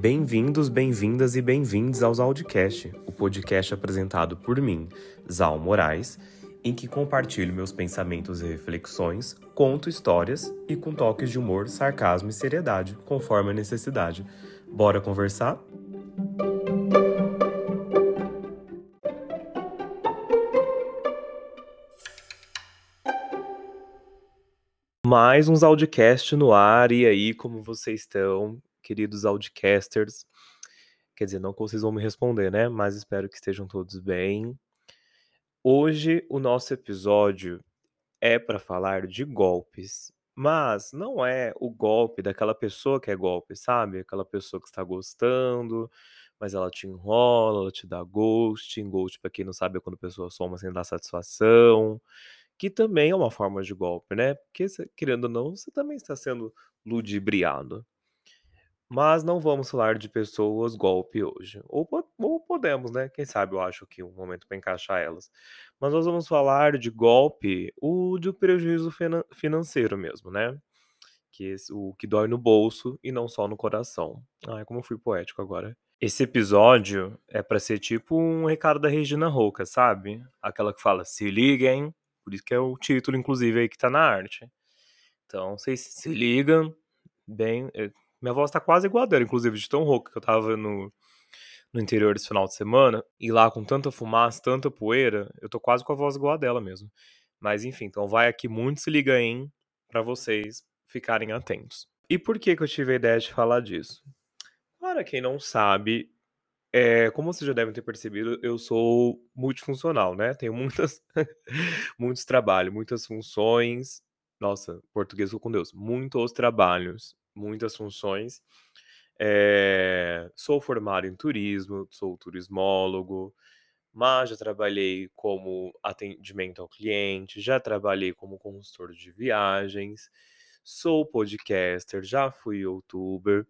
Bem-vindos, bem-vindas e bem-vindos aos Audicast, o podcast apresentado por mim, Zal Moraes, em que compartilho meus pensamentos e reflexões, conto histórias e com toques de humor, sarcasmo e seriedade, conforme a necessidade. Bora conversar? Mais uns Audicast no ar, e aí, como vocês estão, queridos Audicasters? Quer dizer, não que vocês vão me responder, né? Mas espero que estejam todos bem. Hoje o nosso episódio é para falar de golpes, mas não é o golpe daquela pessoa que é golpe, sabe? Aquela pessoa que está gostando, mas ela te enrola, ela te dá ghosting. Ghost, para quem não sabe, é quando a pessoa soma sem dar satisfação, que também é uma forma de golpe, né? Porque, querendo ou não, você também está sendo ludibriado. Mas não vamos falar de pessoas golpe hoje. Ou, ou podemos, né? Quem sabe eu acho que um momento para encaixar elas. Mas nós vamos falar de golpe, o de prejuízo financeiro mesmo, né? Que esse, o que dói no bolso e não só no coração. Ai, como eu fui poético agora. Esse episódio é para ser tipo um recado da Regina Roca, sabe? Aquela que fala, se liguem. Por isso que é o título, inclusive, aí que tá na arte. Então, vocês se ligam, bem, eh, minha voz tá quase igual a dela, inclusive, de tão rouca que eu tava no, no interior esse final de semana. E lá com tanta fumaça, tanta poeira, eu tô quase com a voz igual a dela mesmo. Mas enfim, então vai aqui muito se liga em para vocês ficarem atentos. E por que que eu tive a ideia de falar disso? Para quem não sabe, é, como vocês já devem ter percebido, eu sou multifuncional, né? Tenho muitas, muitos trabalhos, muitas funções. Nossa, português com Deus. Muitos trabalhos muitas funções. É, sou formado em turismo, sou turismólogo, mas já trabalhei como atendimento ao cliente, já trabalhei como consultor de viagens, sou podcaster, já fui youtuber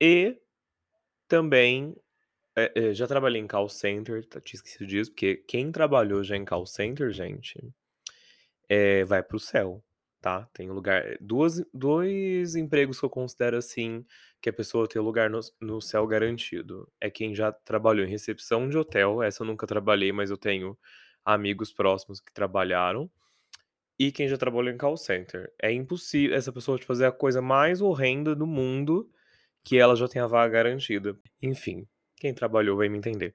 e também é, já trabalhei em call center, tá, tinha esquecido disso, porque quem trabalhou já em call center, gente, é, vai pro céu tá? Tem lugar, eh, duas, dois empregos que eu considero assim que a pessoa tem lugar no, no céu garantido. É quem já trabalhou em recepção de hotel, essa eu nunca trabalhei, mas eu tenho amigos próximos que trabalharam. E quem já trabalhou em call center. É impossível essa pessoa te fazer a coisa mais horrenda do mundo que ela já tem a vaga garantida. Enfim, quem trabalhou vai me entender.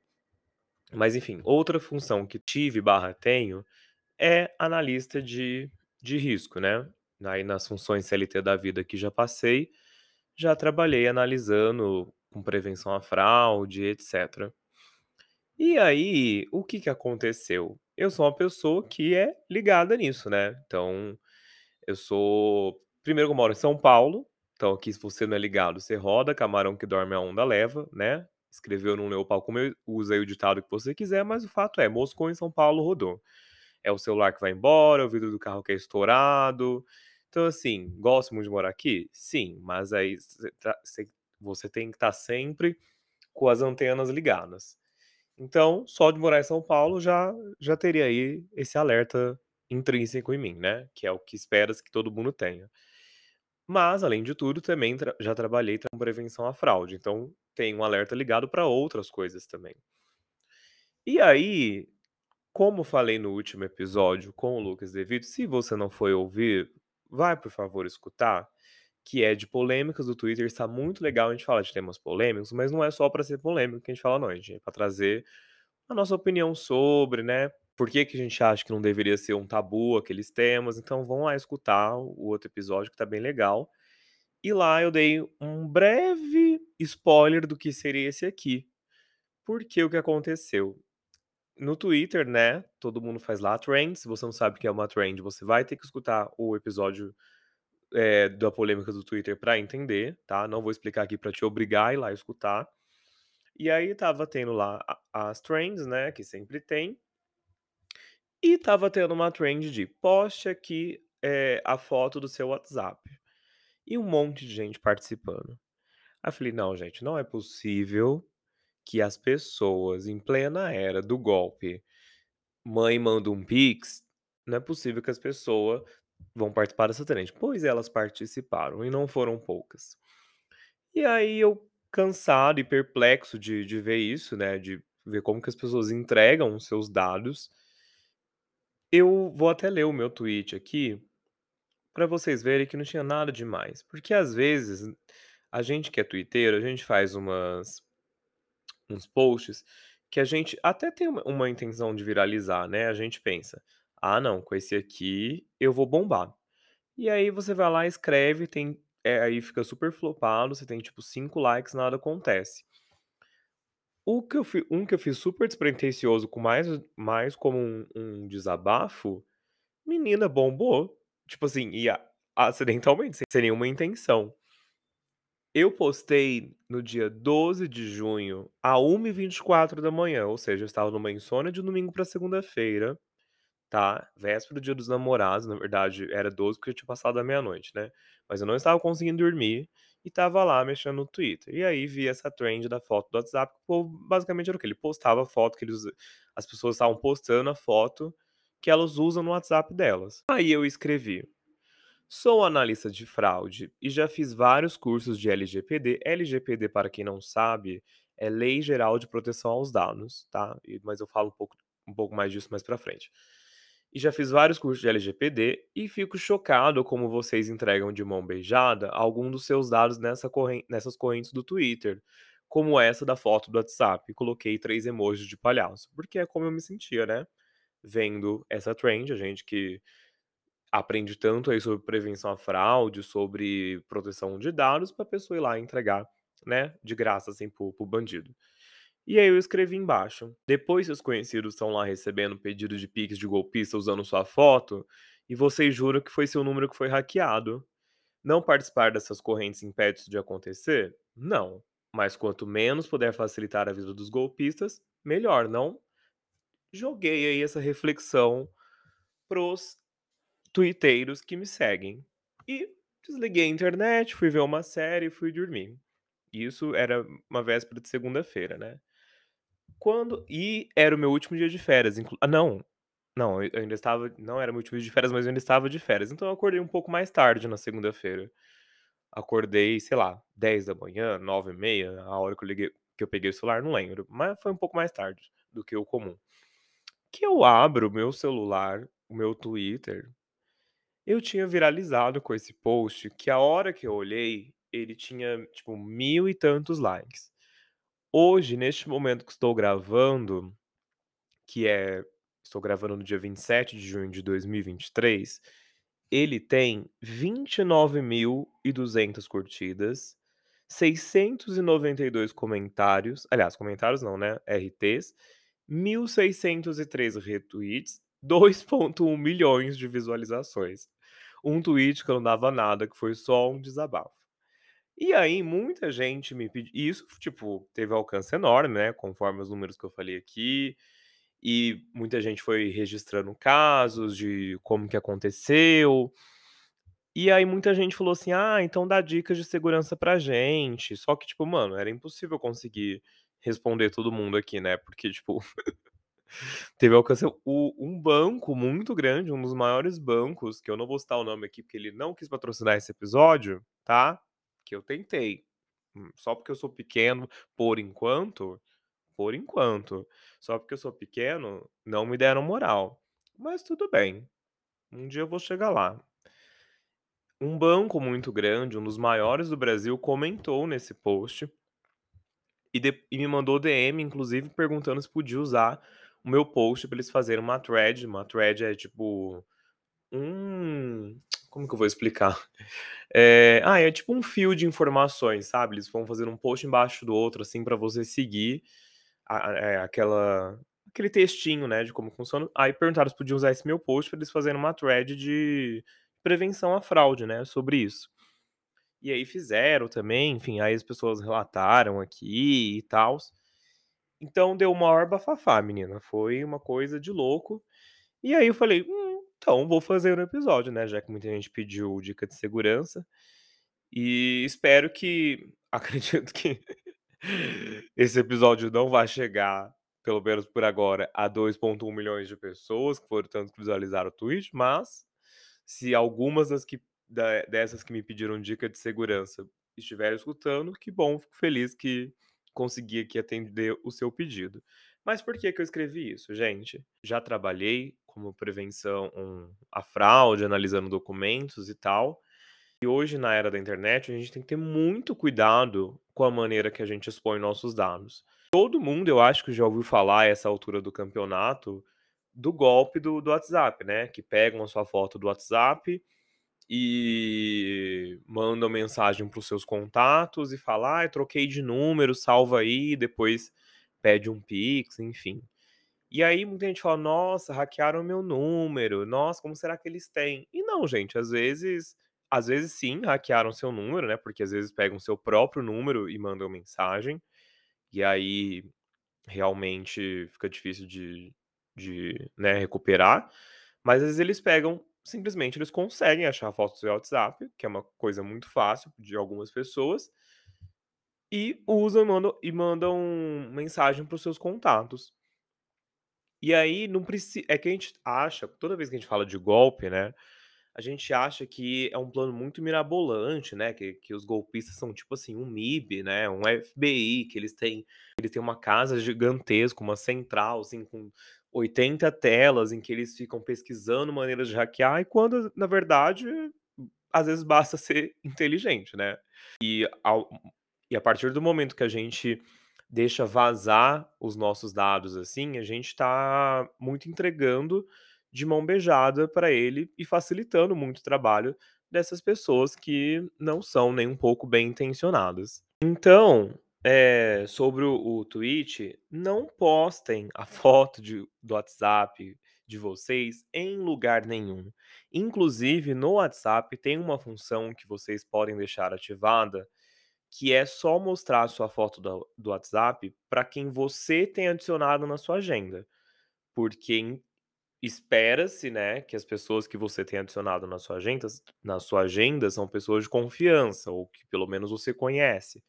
Mas enfim, outra função que tive barra tenho é analista de de risco, né. Aí nas funções CLT da vida que já passei, já trabalhei analisando com prevenção à fraude, etc. E aí, o que que aconteceu? Eu sou uma pessoa que é ligada nisso, né. Então, eu sou primeiro eu moro em São Paulo, então aqui se você não é ligado, você roda, camarão que dorme a onda leva, né. Escreveu, não leu o pau comeu, usa aí o ditado que você quiser, mas o fato é, Moscou em São Paulo rodou é o celular que vai embora, o vidro do carro que é estourado. Então, assim, gosto muito de morar aqui? Sim, mas aí tá, você tem que estar tá sempre com as antenas ligadas. Então, só de morar em São Paulo já, já teria aí esse alerta intrínseco em mim, né? Que é o que esperas que todo mundo tenha. Mas, além de tudo, também tra já trabalhei com prevenção à fraude. Então, tem um alerta ligado para outras coisas também. E aí, como falei no último episódio com o Lucas Devido, se você não foi ouvir, vai por favor escutar, que é de polêmicas do Twitter. Está muito legal a gente falar de temas polêmicos, mas não é só para ser polêmico que a gente fala, não, gente. É para trazer a nossa opinião sobre, né? Por que, que a gente acha que não deveria ser um tabu aqueles temas? Então vão lá escutar o outro episódio que tá bem legal. E lá eu dei um breve spoiler do que seria esse aqui. Porque o que aconteceu? No Twitter, né? Todo mundo faz lá trend. Se você não sabe o que é uma trend, você vai ter que escutar o episódio é, da polêmica do Twitter para entender, tá? Não vou explicar aqui para te obrigar a ir lá escutar. E aí tava tendo lá as trends, né? Que sempre tem. E tava tendo uma trend de poste aqui é, a foto do seu WhatsApp. E um monte de gente participando. Aí eu falei, não, gente, não é possível que as pessoas em plena era do golpe, mãe manda um pix, não é possível que as pessoas vão participar dessa trend. Pois elas participaram e não foram poucas. E aí eu cansado e perplexo de de ver isso, né, de ver como que as pessoas entregam os seus dados. Eu vou até ler o meu tweet aqui, pra vocês verem que não tinha nada demais, porque às vezes a gente que é twitteiro, a gente faz umas uns posts que a gente até tem uma uma intenção de viralizar, né, a gente pensa: "Ah não, com esse aqui eu vou bombar". E aí você vai lá, escreve, tem eh, aí fica super flopado, você tem tipo 5 likes, nada acontece. O que eu fi um que eu fiz super despretensioso com mais mais como um um desabafo, menina, bombou. Tipo assim, e acidentalmente, sem nenhuma intenção. Eu postei no dia 12 de junho, à 1h24, ou seja, eu estava numa insônia de domingo pra segunda-feira, tá, véspera do Dia dos Namorados, na verdade era 12, porque eu tinha passado da meia-noite, né, mas eu não estava conseguindo dormir e estava lá mexendo no Twitter. E aí vi essa trend da foto do WhatsApp, povo basicamente era o quê? Ele postava a foto que eles as pessoas estavam postando a foto que elas usam no WhatsApp delas. Aí eu escrevi: "Sou analista de fraude e já fiz vários cursos de LGPD". LGPD, para quem não sabe, é Lei Geral de Proteção aos Dados, tá, mas eu falo um pouco um pouco mais disso mais pra frente. "E já fiz vários cursos de LGPD e fico chocado como vocês entregam de mão beijada algum dos seus dados nessa corren nessas correntes do Twitter, como essa da foto do WhatsApp", coloquei 3 emojis de palhaço, porque é como eu me sentia, né, vendo essa trend, a gente que aprende tanto aí sobre prevenção à fraude, sobre proteção de dados, pra pessoa ir lá entregar, né, de graça assim para o para bandido. E aí eu escrevi embaixo: "Depois seus conhecidos estão lá recebendo pedido de pix de golpista usando sua foto, e vocês juram que foi seu número que foi hackeado. Não participar dessas correntes impede isso de acontecer? Não, mas quanto menos puder facilitar a vida dos golpistas, melhor, não?". Joguei aí essa reflexão para os tuiteiros que me seguem. E desliguei a internet, fui ver uma série e fui dormir. Isso era uma véspera de segunda-feira, né. Quando e era o meu último dia de férias, inclu ah não, não, eu ainda estava não era meu último dia de férias, mas eu ainda estava de férias, então eu acordei um pouco mais tarde na segunda-feira. Acordei, sei lá, 10h, 9h30, a hora que eu liguei que eu peguei o celular, não lembro, mas foi um pouco mais tarde do que o comum. Que eu abro o meu celular, o meu Twitter, eu tinha viralizado com esse post que a hora que eu olhei, ele tinha tipo mil e tantos likes. Hoje, neste momento que estou gravando, que é estou gravando no dia 27 de junho de 2023, ele tem 29.200 curtidas, 692 comentários, aliás, comentários não, né, RTs, 1.603 retweets, 2.1 milhões de visualizações. Um tweet que eu não dava nada, que foi só um desabafo. E aí muita gente me pedi e isso, tipo, teve alcance enorme, né, conforme os números que eu falei aqui, e muita gente foi registrando casos de como que aconteceu. E aí muita gente falou assim: "Ah, então dá dicas de segurança pra gente", só que tipo, mano, era impossível conseguir responder todo mundo aqui, né, porque tipo, teve alcance o um banco muito grande, um dos maiores bancos, que eu não vou citar o nome aqui, porque ele não quis patrocinar esse episódio, tá, que eu tentei, hum, só porque eu sou pequeno, por enquanto por enquanto, só porque eu sou pequeno, não me deram moral. Mas tudo bem, um dia eu vou chegar lá. Um banco muito grande, um dos maiores do Brasil, comentou nesse post e de e me mandou DM, inclusive perguntando se podia usar o meu post pra eles fazerem uma thread, uma thread é tipo um como que eu vou explicar? Eh, ah, é tipo um fio de informações, sabe, eles vão fazendo um post embaixo do outro, assim, pra você seguir a a eh, aquela aquele textinho, né, de como funciona. Aí perguntaram se podiam usar esse meu post pra eles fazerem uma thread de prevenção à fraude, né, sobre isso. E aí fizeram também, enfim, aí as pessoas relataram aqui e tals. Então deu o maior bafafá menina, foi uma coisa de louco. E aí eu falei: "Hum, então vou fazer um episódio, né, já que muita gente pediu dica de segurança". E espero que acredito que esse episódio não vai chegar, pelo menos por agora, a 2.1 milhões de pessoas, que foram tanto que visualizaram o tweet, mas se algumas das que dessas que me pediram dica de segurança estiver escutando, que bom, fico feliz que consegui aqui atender o seu pedido. Mas por que que eu escrevi isso, gente? Já trabalhei como prevenção um, a fraude, analisando documentos e tal. E hoje, na era da internet, a gente tem que ter muito cuidado com a maneira que a gente expõe nossos dados. Todo mundo, eu acho que já ouviu falar essa altura do campeonato do golpe do, do WhatsApp, né? Que pegam a sua foto do WhatsApp e mandam mensagem para os seus contatos e falam, ah, troquei de número, salva aí, depois pede um Pix, enfim. E aí muita gente fala, nossa, hackearam meu número, nossa, como será que eles têm? E não, gente, às vezes, às vezes sim, hackearam seu número, né? Porque às vezes pegam seu próprio número e mandam mensagem, e aí realmente fica difícil de, de né, recuperar. Mas às vezes eles pegam, simplesmente eles conseguem achar a foto do WhatsApp, que é uma coisa muito fácil de algumas pessoas, e usam e mandam, e mandam mensagem para os seus contatos. E aí não precisa. É que a gente acha, toda vez que a gente fala de golpe, né? A gente acha que é um plano muito mirabolante, né? Que, que os golpistas são tipo assim, um MIB, né? Um FBI, que eles têm, eles têm uma casa gigantesca, uma central, assim, com 80 telas em que eles ficam pesquisando maneiras de hackear, e quando, na verdade, às vezes basta ser inteligente, né? E, ao, e a partir do momento que a gente deixa vazar os nossos dados assim, a gente está muito entregando de mão beijada para ele e facilitando muito o trabalho dessas pessoas que não são nem um pouco bem intencionadas. Então, é, sobre o, o tweet, não postem a foto de, do WhatsApp de vocês em lugar nenhum. Inclusive, no WhatsApp tem uma função que vocês podem deixar ativada que é só mostrar a sua foto do, do WhatsApp para quem você tem adicionado na sua agenda. Porque espera-se, né, que as pessoas que você tem adicionado na sua agenda, na sua agenda são pessoas de confiança ou que pelo menos você conhece.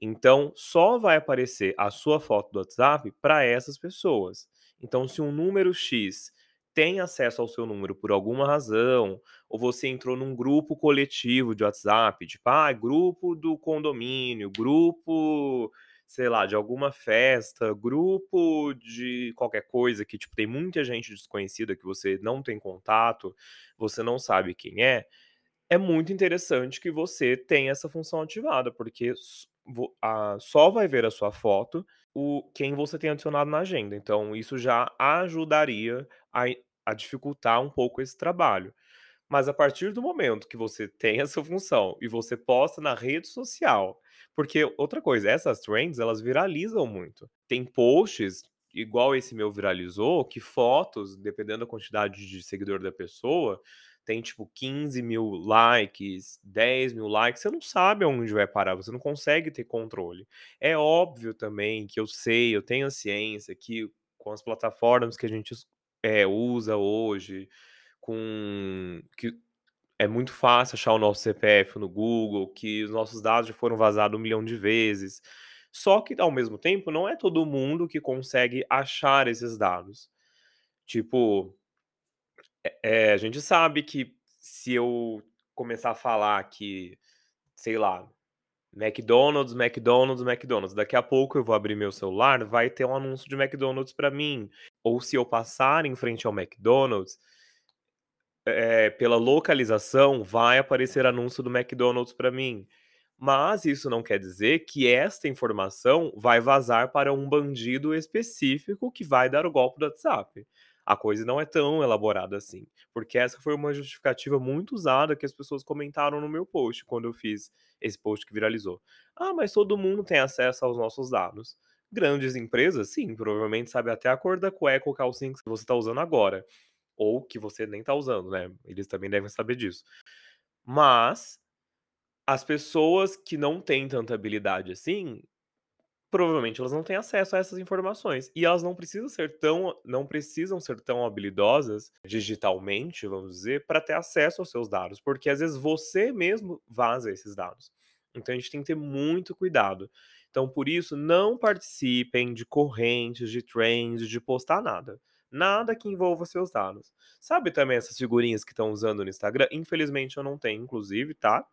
Então, só vai aparecer a sua foto do WhatsApp para essas pessoas. Então, se um número X tem acesso ao seu número por alguma razão, ou você entrou num grupo coletivo de WhatsApp, tipo, ah, grupo do condomínio, grupo, sei lá, de alguma festa, grupo de qualquer coisa que, tipo, tem muita gente desconhecida que você não tem contato, você não sabe quem é, é muito interessante que você tenha essa função ativada, porque só vai ver a sua foto o quem você tem adicionado na agenda. Então, isso já ajudaria a, a dificultar um pouco esse trabalho. Mas a partir do momento que você tem essa função e você posta na rede social, porque outra coisa, essas trends elas viralizam muito. Tem posts igual esse meu viralizou, que fotos, dependendo da quantidade de seguidor da pessoa, tem tipo 15 mil likes, 10 mil likes, você não sabe aonde vai parar, você não consegue ter controle. É óbvio também que eu sei, eu tenho a ciência que com as plataformas que a gente é, usa hoje, com que é muito fácil achar o nosso CPF no Google, que os nossos dados já foram vazados um milhão de vezes. Só que, ao mesmo tempo, não é todo mundo que consegue achar esses dados. Tipo, é, a gente sabe que se eu começar a falar que, sei lá, McDonald's, McDonald's, McDonald's. Daqui a pouco eu vou abrir meu celular, vai ter um anúncio de McDonald's para mim. Ou se eu passar em frente ao McDonald's, é, pela localização, vai aparecer anúncio do McDonald's para mim. Mas isso não quer dizer que esta informação vai vazar para um bandido específico que vai dar o golpe do WhatsApp a coisa não é tão elaborada assim. Porque essa foi uma justificativa muito usada que as pessoas comentaram no meu post, quando eu fiz esse post que viralizou. Ah, mas todo mundo tem acesso aos nossos dados. Grandes empresas, sim, provavelmente sabe até a cor da cueca ou calcinha que você está usando agora. Ou que você nem está usando, né? Eles também devem saber disso. Mas as pessoas que não têm tanta habilidade assim, provavelmente elas não têm acesso a essas informações e elas não precisam ser tão não precisam ser tão habilidosas digitalmente, vamos dizer, para ter acesso aos seus dados, porque às vezes você mesmo vaza esses dados. Então a gente tem que ter muito cuidado. Então por isso não participem de correntes, de trends, de postar nada. Nada que envolva seus dados. Sabe também essas figurinhas que estão usando no Instagram? Infelizmente eu não tenho, inclusive, tá?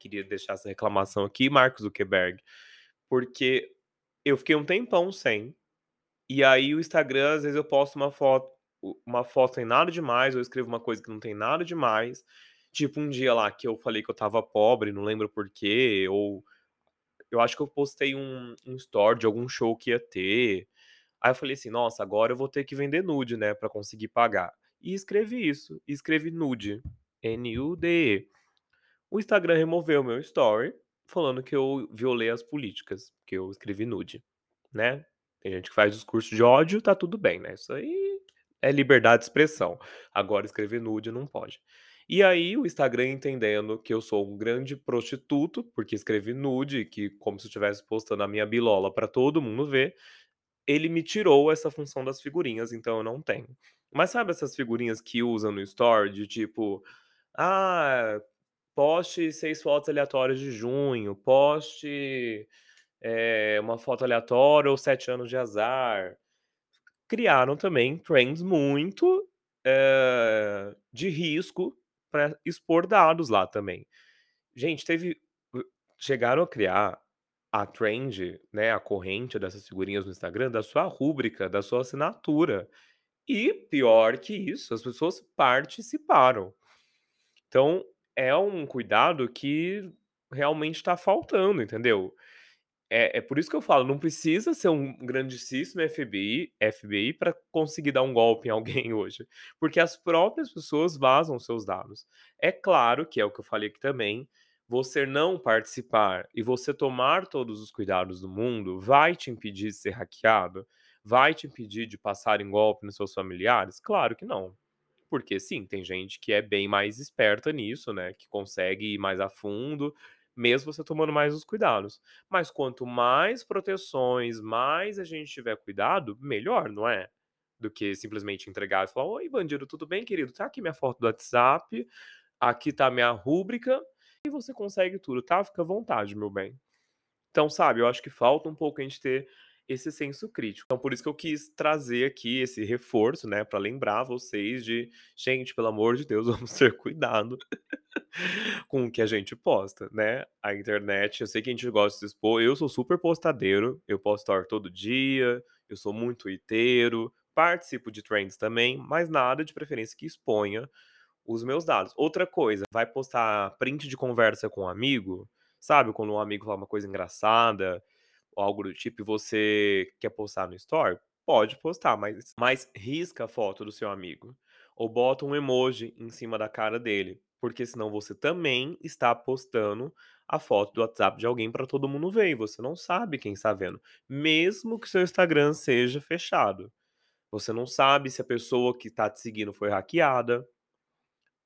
queria deixar essa reclamação aqui, Mark Zuckerberg, porque eu fiquei um tempão sem, e aí o Instagram, às vezes eu posto uma foto uma foto sem nada demais, ou escrevo uma coisa que não tem nada demais, tipo um dia lá que eu falei que eu estava pobre, não lembro porquê, ou eu acho que eu postei um um story de algum show que ia ter, aí eu falei assim: "Nossa, agora eu vou ter que vender nude, né, pra conseguir pagar", e escrevi isso, escrevi nude, N-U-D-E. O Instagram removeu meu story, falando que eu violei as políticas, que eu escrevi nude, né. Tem gente que faz discurso de ódio, tá tudo bem, né, isso aí é liberdade de expressão, agora escrever nude não pode. E aí o Instagram entendendo que eu sou um grande prostituto, porque escrevi nude, que como se eu estivesse postando a minha bilola pra todo mundo ver, ele me tirou essa função das figurinhas, então eu não tenho. Mas sabe essas figurinhas que usa no story de tipo, ah, poste 6 fotos aleatórias de junho, poste, eh, uma foto aleatória ou 7 anos de azar. Criaram também trends muito, eh, de risco pra expor dados lá também. Gente, teve chegaram a criar a trend, né, a corrente dessas figurinhas no Instagram da sua rúbrica, da sua assinatura. E pior que isso, as pessoas participaram. Então, é um cuidado que realmente tá faltando, entendeu? É é por isso que eu falo, não precisa ser um grandíssimo FBI FBI pra conseguir dar um golpe em alguém hoje, porque as próprias pessoas vazam seus dados. É claro que é o que eu falei aqui também, você não participar e você tomar todos os cuidados do mundo vai te impedir de ser hackeado? Vai te impedir de passarem golpe nos seus familiares? Claro que não. Porque sim, tem gente que é bem mais esperta nisso, né, que consegue ir mais a fundo, mesmo você tomando mais os cuidados. Mas quanto mais proteções, mais a gente tiver cuidado, melhor, não é? Do que simplesmente entregar e falar: "Oi bandido, tudo bem querido? Tá aqui minha foto do WhatsApp, aqui tá minha rúbrica, e você consegue tudo, tá? Fica à vontade meu bem". Então, sabe, eu acho que falta um pouco a gente ter esse senso crítico. Então por isso que eu quis trazer aqui esse reforço, né, pra lembrar vocês de: "Gente, pelo amor de Deus, vamos ter cuidado com o que a gente posta", né. A internet, eu sei que a gente gosta de se expor, eu sou super postadeiro, eu posto story todo dia, eu sou muito twiteiro, participo de trends também, mas nada de preferência que exponha os meus dados. Outra coisa, vai postar print de conversa com um amigo, sabe quando um amigo fala uma coisa engraçada, ou algo do tipo, e você quer postar no story? Pode postar, mas mas risca a foto do seu amigo, ou bota um emoji em cima da cara dele, porque senão você também está postando a foto do WhatsApp de alguém pra todo mundo ver, e você não sabe quem está vendo, mesmo que seu Instagram seja fechado. Você não sabe se a pessoa que tá te seguindo foi hackeada,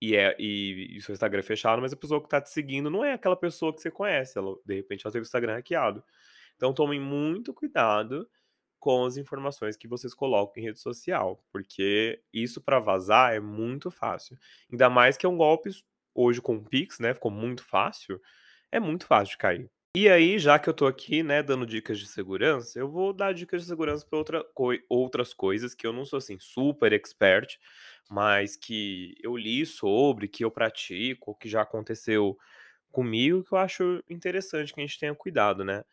e é e e seu Instagram é fechado, mas a pessoa que tá te seguindo não é aquela pessoa que você conhece, ela de repente ela teve o Instagram hackeado. Então tomem muito cuidado com as informações que vocês colocam em rede social, porque isso pra vazar é muito fácil. Ainda mais que é um golpe hoje com o Pix, né, ficou muito fácil, é muito fácil de cair. E aí, já que eu tô aqui, né, dando dicas de segurança, eu vou dar dicas de segurança pra outra coi outras coisas que eu não sou, assim, super expert, mas que eu li sobre, que eu pratico, que já aconteceu comigo, que eu acho interessante que a gente tenha cuidado, né.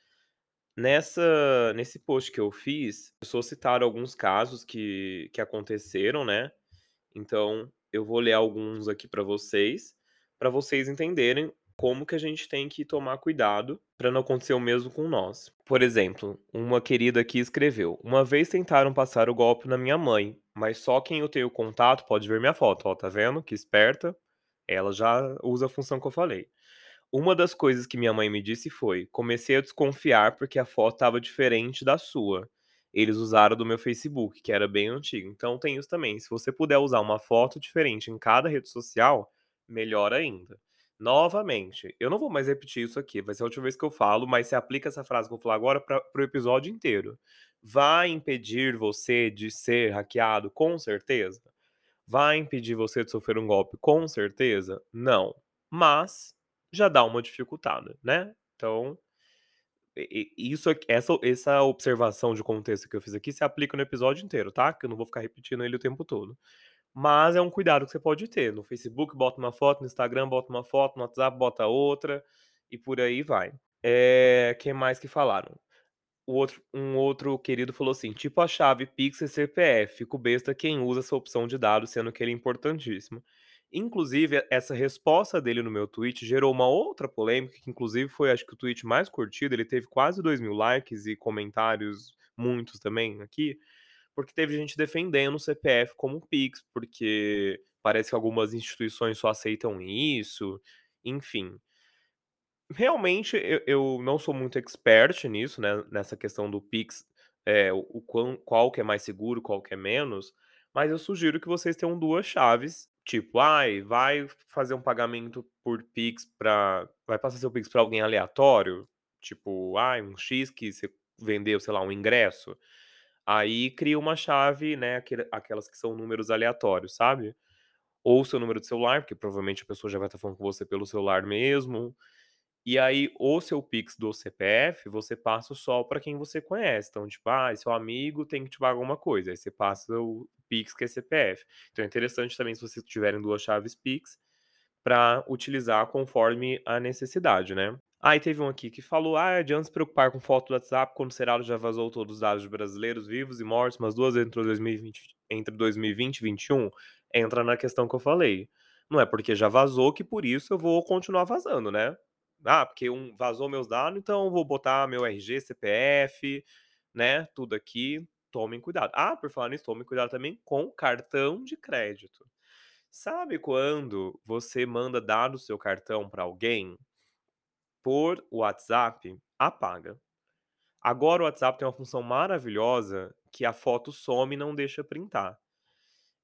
Nessa nesse post que eu fiz, as pessoas citaram alguns casos que que aconteceram, né, então eu vou ler alguns aqui pra vocês, pra vocês entenderem como que a gente tem que tomar cuidado pra não acontecer o mesmo com nós. Por exemplo, uma querida aqui escreveu: "Uma vez tentaram passar o golpe na minha mãe, mas só quem eu tenho contato pode ver minha foto", ó, tá vendo que esperta? Ela já usa a função que eu falei. "Uma das coisas que minha mãe me disse foi: 'Comecei a desconfiar porque a foto estava diferente da sua. Eles usaram do meu Facebook, que era bem antigo'". Então tem isso também, se você puder usar uma foto diferente em cada rede social, melhor ainda. Novamente, eu não vou mais repetir isso aqui, vai ser a última vez que eu falo, mas você aplica essa frase que eu vou falar agora para o episódio inteiro. Vai impedir você de ser hackeado? Com certeza. Vai impedir você de sofrer um golpe? Com certeza. Não. Mas já dá uma dificultada, né. Então, isso essa essa observação de contexto que eu fiz aqui se aplica no episódio inteiro, tá, que eu não vou ficar repetindo ele o tempo todo. Mas é um cuidado que você pode ter, no Facebook bota uma foto, no Instagram bota uma foto, no WhatsApp bota outra, e por aí vai. Eh, que mais que falaram? O outro um outro querido falou assim: "Tipo a chave Pix e CPF, fico besta quem usa essa opção de dados, sendo que ele é importantíssimo". Inclusive, essa resposta dele no meu tweet gerou uma outra polêmica, que inclusive foi acho que o tweet mais curtido, ele teve quase 2.000 likes e comentários, muitos também aqui, porque teve gente defendendo o CPF como Pix, porque parece que algumas instituições só aceitam isso, enfim. Realmente eu eu não sou muito expert nisso, né, nessa questão do Pix, eh, o quão qual que é mais seguro, qual que é menos, mas eu sugiro que vocês tenham 2 chaves, tipo, ai, vai fazer um pagamento por Pix pra vai passar seu Pix pra alguém aleatório, tipo, ai, um X que você vendeu, sei lá, um ingresso, aí cria uma chave, né, aquelas que são números aleatórios, sabe. Ou seu número de celular, porque provavelmente a pessoa já vai estar falando com você pelo celular mesmo, e aí o seu Pix do CPF, você passa só pra quem você conhece, então tipo, ai, seu amigo tem que te pagar alguma coisa, aí você passa o Pix que é CPF. Então é interessante também se vocês tiverem 2 chaves Pix, pra utilizar conforme a necessidade, né. Aí teve um aqui que falou: "Ai, adianta se preocupar com foto do WhatsApp quando o Serasa já vazou todos os dados de brasileiros vivos e mortos 2 vezes entre 2020 entre 2020 e 21?". Entra na questão que eu falei, não é porque já vazou que por isso eu vou continuar vazando, né. Ah, porque um vazou meus dados, então vou botar meu RG, CPF, né, tudo aqui, tomem cuidado. Ah, por falar nisso, tomem cuidado também com cartão de crédito. Sabe quando você manda dados do seu cartão pra alguém por WhatsApp, apaga. Agora o WhatsApp tem uma função maravilhosa, que a foto some e não deixa printar.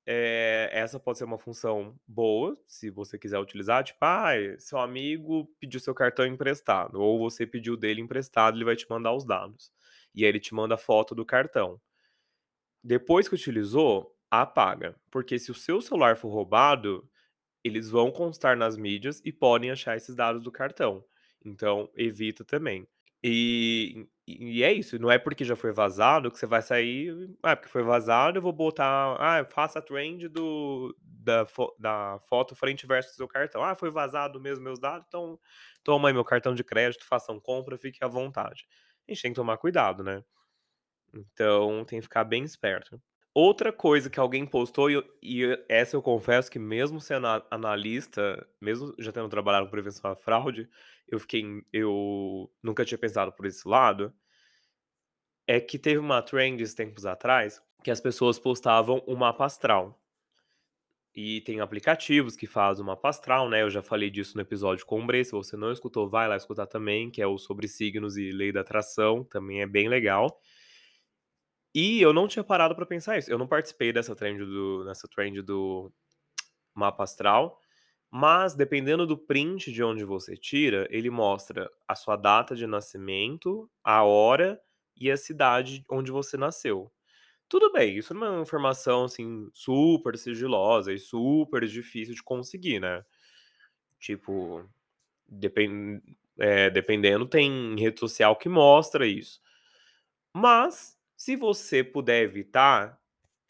Eh, essa pode ser uma função boa, se você quiser utilizar, tipo, ai, seu amigo pediu seu cartão emprestado, ou você pediu dele emprestado, ele vai te mandar os dados, e aí ele te manda a foto do cartão. Depois que utilizou, apaga, porque se o seu celular for roubado, eles vão constar nas mídias e podem achar esses dados do cartão, então evita também. E e é isso, não é porque já foi vazado que você vai sair: "Ah, porque foi vazado eu vou botar, ah, faça a trend do da fo da foto frente verso do seu cartão. Ah, foi vazado mesmo meus dados, então toma aí meu cartão de crédito, façam compra, fique à vontade". A gente tem que tomar cuidado, né. Então tem que ficar bem esperto. Outra coisa que alguém postou e e essa eu confesso que mesmo sendo analista, mesmo já tendo trabalhado com prevenção à fraude, eu fiquei eu nunca tinha pensado por esse lado é que teve uma trend esses tempos atrás, que as pessoas postavam o mapa astral. E tem aplicativos que fazem o mapa astral, né, eu já falei disso no episódio com o Bre, se você não escutou, vai lá escutar também, que é o sobre signos e lei da atração, também é bem legal. E eu não tinha parado pra pensar isso, eu não participei dessa trend do nessa trend do mapa astral, mas dependendo do print de onde você tira, ele mostra a sua data de nascimento, a hora e a cidade onde você nasceu. Tudo bem, isso é uma informação, assim, super sigilosa e super difícil de conseguir, né. Tipo, depen eh, dependendo tem rede social que mostra isso. Mas, se você puder evitar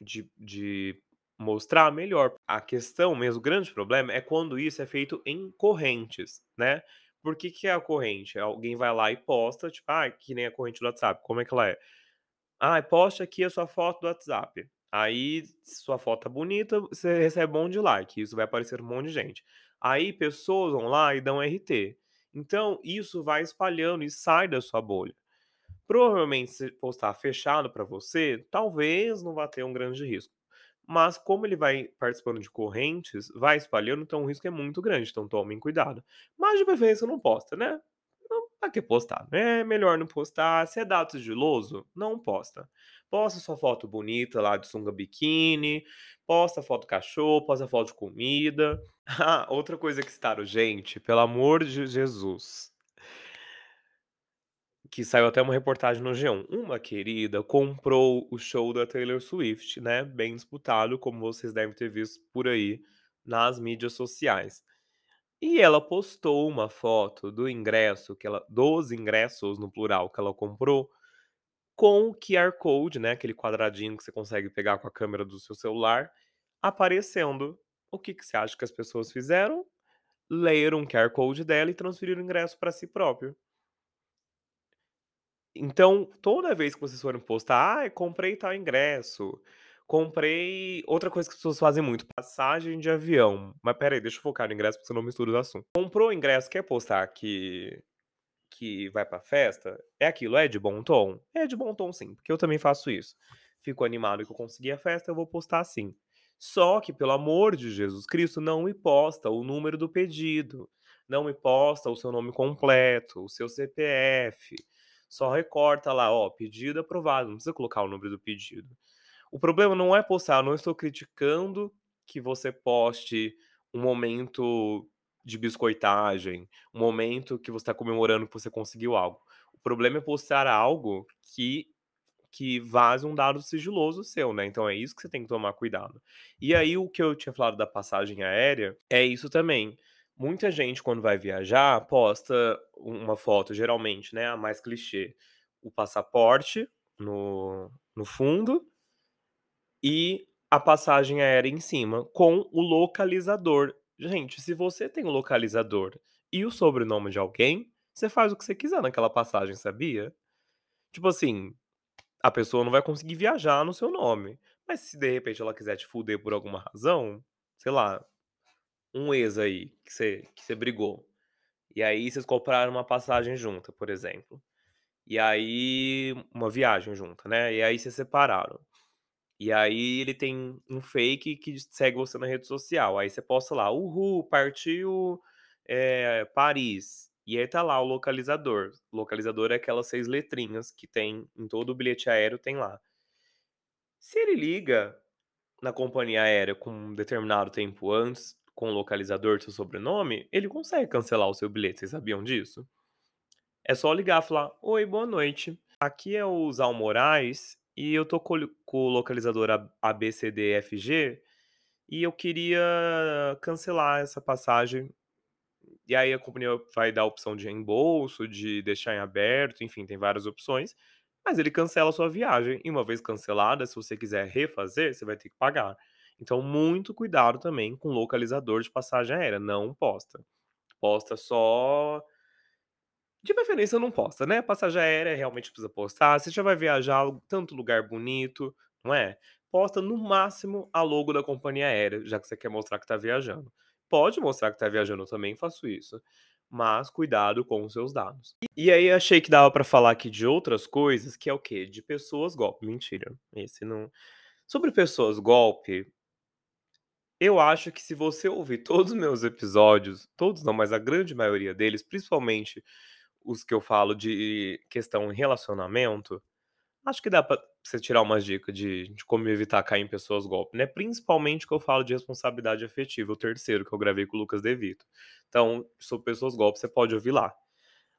de de mostrar, melhor. A questão mesmo, o grande problema é quando isso é feito em correntes, né. Por que que é a corrente? Alguém vai lá e posta, tipo, ai, que nem a corrente do WhatsApp, como é que ela é? "Ai, poste aqui a sua foto do WhatsApp", aí sua foto tá bonita, você recebe um monte de like, isso vai aparecer um monte de gente. Aí pessoas vão lá e dão RT. Então isso vai espalhando e sai da sua bolha. Provavelmente se postar fechado pra você, talvez não vá ter um grande risco, mas como ele vai participando de correntes, vai espalhando, então o risco é muito grande, então tomem cuidado. Mas de preferência não posta, né. Não, pra que postar, né, melhor não postar, se é dado sigiloso, não posta. Posta sua foto bonita lá de sunga biquíni, posta foto cachorro, posta foto de comida. Ah, outra coisa que citaram, gente, pelo amor de Jesus que saiu até uma reportagem no G1, uma querida comprou o show da Taylor Swift, né, bem disputado, como vocês devem ter visto por aí nas mídias sociais. E ela postou uma foto do ingresso que ela dos ingressos, no plural, que ela comprou, com o QR code, né, aquele quadradinho que você consegue pegar com a câmera do seu celular, aparecendo. O que que você acha que as pessoas fizeram? ler um QR Code dela e transferir o ingresso para si próprio. Então, toda vez que vocês forem postar: "Ai, comprei tal ingresso, comprei" outra coisa que as pessoas fazem muito, passagem de avião. Mas espera aí, deixa eu focar no ingresso, porque senão eu misturo os assuntos. Comprou o ingresso, quer postar que que vai pra festa, é aquilo, é de bom tom? É de bom tom sim, porque eu também faço isso. Fico animado que eu consegui a festa, eu vou postar sim. Só que, pelo amor de Jesus Cristo, não me posta o número do pedido, não me posta o seu nome completo, o seu CPF, só recorta lá, ó, pedido aprovado, não precisa colocar o número do pedido. O problema não é postar, eu não estou criticando que você poste um momento de biscoitagem, um momento que você tá comemorando que você conseguiu algo. O problema é postar algo que que vaze um dado sigiloso seu, né, então é isso que você tem que tomar cuidado. E aí o que eu tinha falado da passagem aérea, é isso também. Muita gente quando vai viajar posta uma foto, geralmente, né, a mais clichê, o passaporte no no fundo e a passagem aérea em cima, com o localizador. Gente, se você tem o localizador e o sobrenome de alguém, você faz o que você quiser naquela passagem, sabia? Tipo assim, a pessoa não vai conseguir viajar no seu nome, mas se de repente ela quiser te fuder por alguma razão, sei lá, um ex aí que você que você brigou, e aí vocês compraram uma passagem junta, por exemplo, e aí uma viagem junta, né, e aí vocês separaram. E aí ele tem um fake que segue você na rede social, aí você posta lá: "Uhul, partiu, eh, Paris", e aí tá lá o localizador. O localizador é aquelas 6 letrinhas que tem em todo o bilhete aéreo, tem lá. Se ele liga na companhia aérea com um determinado tempo antes, com o localizador do seu sobrenome, ele consegue cancelar o seu bilhete, vocês sabiam disso? É só ligar e falar: "Oi, boa noite, aqui é o Zal Moraes e eu tô com o localizador ABCDFG, e eu queria cancelar essa passagem". E aí a companhia vai dar a opção de reembolso, de deixar em aberto, enfim, tem várias opções, mas ele cancela a sua viagem e uma vez cancelada, se você quiser refazer, você vai ter que pagar. Então muito cuidado também com localizador de passagem aérea, não posta. Posta só de preferência não posta, né, passagem aérea realmente precisa postar, você já vai viajar, tanto lugar bonito, não é? Posta no máximo a logo da companhia aérea, já que você quer mostrar que tá viajando. Pode mostrar que tá viajando, eu também faço isso, mas cuidado com os seus dados. E aí achei que dava pra falar aqui de outras coisas, que é o quê? De pessoas golpe, mentira, esse não sobre pessoas golpe eu acho que se você ouvir todos os meus episódios, todos não, mas a grande maioria deles, principalmente os que eu falo de questão em relacionamento, acho que dá pra você tirar umas dica de de como evitar cair em pessoas golpe, né, principalmente que eu falo de responsabilidade afetiva, o terceiro que eu gravei com o Lucas De Vito. Então, sobre pessoas golpe, você pode ouvir lá.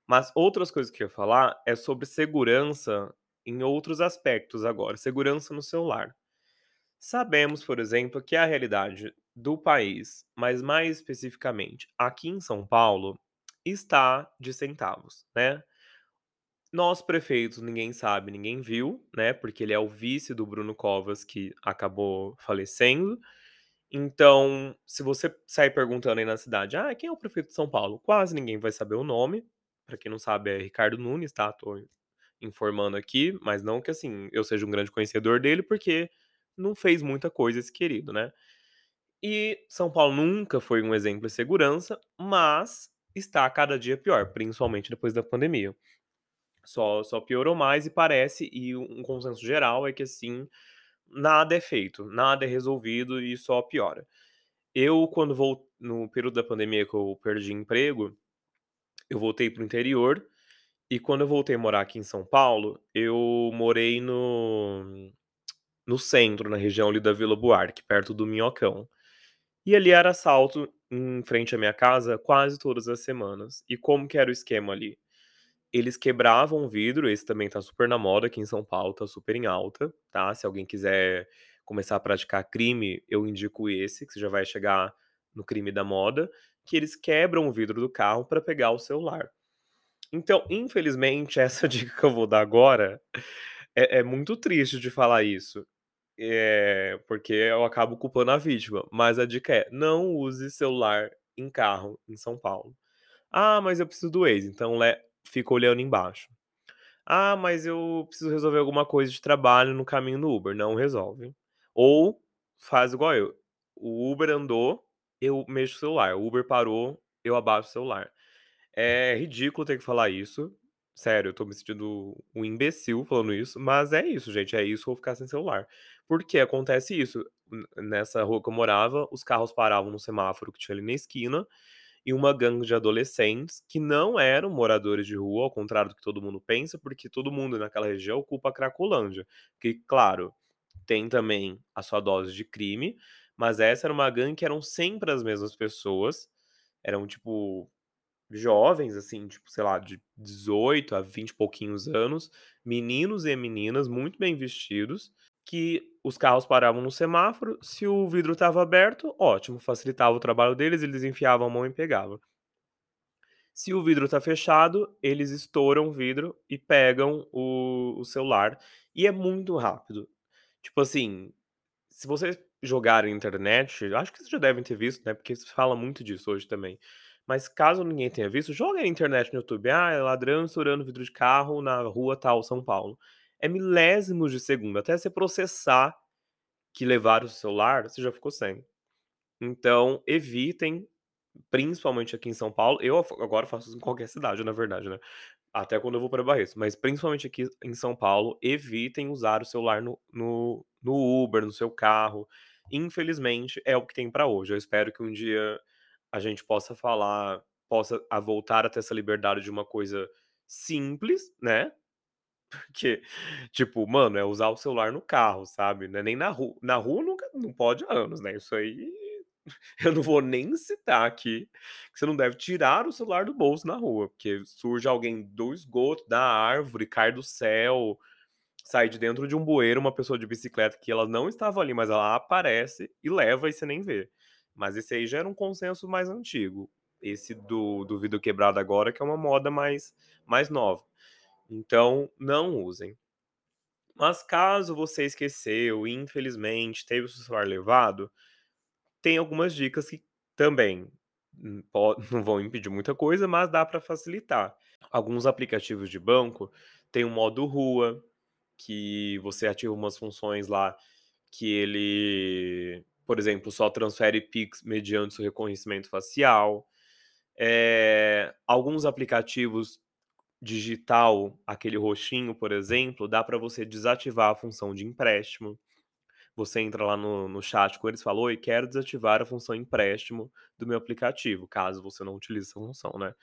Mas outras coisas que eu ia falar é sobre segurança em outros aspectos agora, segurança no celular. Sabemos, por exemplo, que a realidade do país, mas mais especificamente aqui em São Paulo, está de centavos, né. Nosso prefeito ninguém sabe, ninguém viu, né, porque ele é o vice do Bruno Covas que acabou falecendo. Então, se você sair perguntando aí na cidade: "Ah, quem é o prefeito de São Paulo?", quase ninguém vai saber o nome, pra quem não sabe é Ricardo Nunes, tá, tô informando aqui, mas não que, assim, eu seja um grande conhecedor dele, porque não fez muita coisa esse querido, né. E São Paulo nunca foi um exemplo de segurança, mas está cada dia pior, principalmente depois da pandemia. Só só piorou mais e parece e um consenso geral é que, assim, nada é feito, nada é resolvido e só piora. Eu quando vol no período da pandemia que eu perdi emprego, eu voltei para o interior, e quando eu voltei a morar aqui em São Paulo, eu morei no no centro, na região ali da Vila Buarque, perto do Minhocão. E ali era assalto em frente à minha casa quase todas as semanas. E como que era o esquema ali? Eles quebravam o vidro, esse também tá super na moda aqui em São Paulo, tá super em alta, tá. Se alguém quiser começar a praticar crime, eu indico esse, que você já vai chegar no crime da moda, que eles quebram o vidro do carro pra pegar o celular. Então, infelizmente, essa dica que eu vou dar agora é é muito triste de falar isso, eh, porque eu acabo culpando a vítima, mas a dica é: não use celular em carro em São Paulo. "Ah, mas eu preciso do Waze", então le fica olhando embaixo. "Ah, mas eu preciso resolver alguma coisa de trabalho no caminho no Uber", não resolve. Ou faz igual eu, o Uber andou, eu mexo o celular, o Uber parou, eu abaixo o celular. É ridículo ter que falar isso, sério, eu tô me sentindo um imbecil falando isso, mas é isso, gente, é isso ou ficar sem celular. Porque acontece isso, nessa rua que eu morava, os carros paravam no semáforo que tinha ali na esquina, e uma gangue de adolescentes, que não eram moradores de rua, ao contrário do que todo mundo pensa, porque todo mundo naquela região ocupa a Cracolândia, que claro, tem também a sua dose de crime, mas essa era uma gangue que eram sempre as mesmas pessoas, eram tipo jovens, assim, tipo, sei lá, de 18 a 20 e pouquinhos anos, meninos e meninas muito bem vestidos, que os carros paravam no semáforo, se o vidro estava aberto, ótimo, facilitava o trabalho deles, eles enfiavam a mão e pegavam. Se o vidro tá fechado, eles estouram o vidro e pegam o o celular, e é muito rápido. Tipo assim, se vocês jogarem internet, acho que vocês já devem ter visto, né, porque se fala muito disso hoje também. Mas caso ninguém tenha visto, joga na internet no YouTube, ah, é ladrão estourando vidro de carro na rua tal, São Paulo. É milésimos de segundo, até você processar que levaram o celular, você já ficou sem. Então evitem, principalmente aqui em São Paulo, eu agora faço isso em qualquer cidade, na verdade, né, até quando eu vou pra Barretos, mas principalmente aqui em São Paulo, evitem usar o celular no no no Uber, no seu carro. Infelizmente, é o que tem pra hoje. Eu espero que um dia a gente possa falar possa a voltar a ter essa liberdade de uma coisa simples, né, porque, tipo, mano, é usar o celular no carro, sabe, não é nem na ru na rua nunca não pode há anos, né, isso aí eu não vou nem citar aqui, que você não deve tirar o celular do bolso na rua, porque surge alguém do esgoto, da árvore, cai do céu, sai de dentro de um bueiro uma pessoa de bicicleta que ela não estava ali, mas ela aparece e leva e você nem vê. Mas esse aí já era um consenso mais antigo, esse do do vidro quebrado agora que é uma moda mais mais nova. Então, não usem. Mas caso você esqueceu infelizmente teve o seu celular levado, tem algumas dicas que também, não vão impedir muita coisa, mas dá pra facilitar. Alguns aplicativos de banco têm o modo rua, que você ativa umas funções lá que ele, por exemplo, só transfere Pix mediante o seu reconhecimento facial. Eh, alguns aplicativos digital, aquele roxinho, por exemplo, dá pra você desativar a função de empréstimo. Você entra lá no no chat com eles, fala: "Oi, quero desativar a função empréstimo do meu aplicativo", caso você não utilize essa função, né.